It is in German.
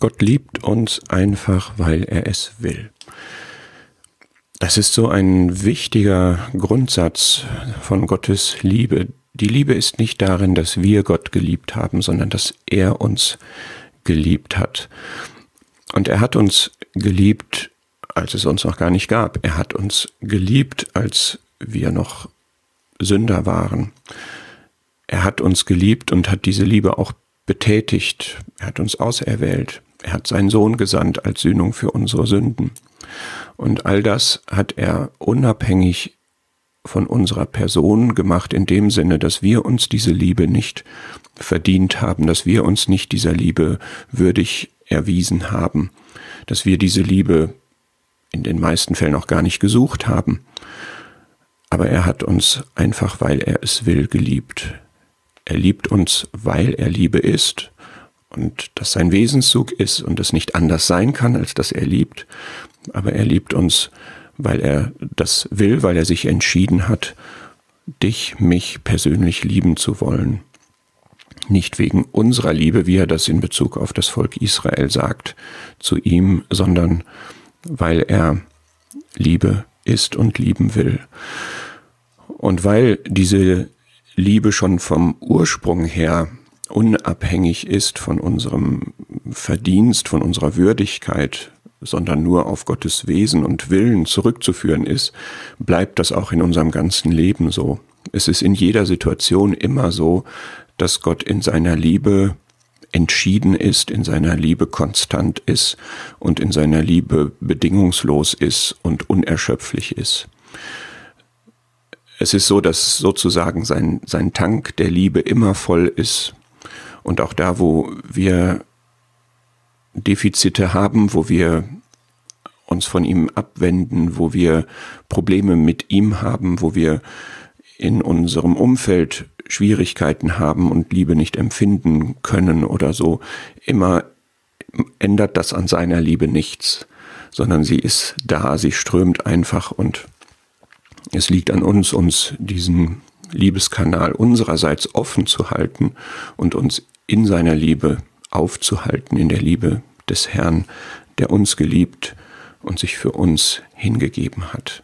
Gott liebt uns einfach, weil er es will. Das ist so ein wichtiger Grundsatz von Gottes Liebe. Die Liebe ist nicht darin, dass wir Gott geliebt haben, sondern dass er uns geliebt hat. Und er hat uns geliebt, als es uns noch gar nicht gab. Er hat uns geliebt, als wir noch Sünder waren. Er hat uns geliebt und hat diese Liebe auch betätigt. Er hat uns auserwählt. Er hat seinen Sohn gesandt als Sühnung für unsere Sünden. Und all das hat er unabhängig von unserer Person gemacht, in dem Sinne, dass wir uns diese Liebe nicht verdient haben, dass wir uns nicht dieser Liebe würdig erwiesen haben, dass wir diese Liebe in den meisten Fällen auch gar nicht gesucht haben. Aber er hat uns einfach, weil er es will, geliebt. Er liebt uns, weil er Liebe ist und das sein Wesenszug ist und es nicht anders sein kann, als dass er liebt. Aber er liebt uns, weil er das will, weil er sich entschieden hat, dich, mich persönlich lieben zu wollen. Nicht wegen unserer Liebe, wie er das in Bezug auf das Volk Israel sagt, zu ihm, sondern weil er Liebe ist und lieben will. Und weil diese Liebe schon vom Ursprung her unabhängig ist von unserem Verdienst, von unserer Würdigkeit, sondern nur auf Gottes Wesen und Willen zurückzuführen ist, bleibt das auch in unserem ganzen Leben so. Es ist in jeder Situation immer so, dass Gott in seiner Liebe entschieden ist, in seiner Liebe konstant ist und in seiner Liebe bedingungslos ist und unerschöpflich ist. Es ist so, dass sozusagen sein, sein Tank der Liebe immer voll ist. Und auch da, wo wir Defizite haben, wo wir uns von ihm abwenden, wo wir Probleme mit ihm haben, wo wir in unserem Umfeld Schwierigkeiten haben und Liebe nicht empfinden können oder so, immer ändert das an seiner Liebe nichts, sondern sie ist da, sie strömt einfach und es liegt an uns, uns diesen Liebeskanal unsererseits offen zu halten und uns in seiner Liebe aufzuhalten, in der Liebe des Herrn, der uns geliebt und sich für uns hingegeben hat.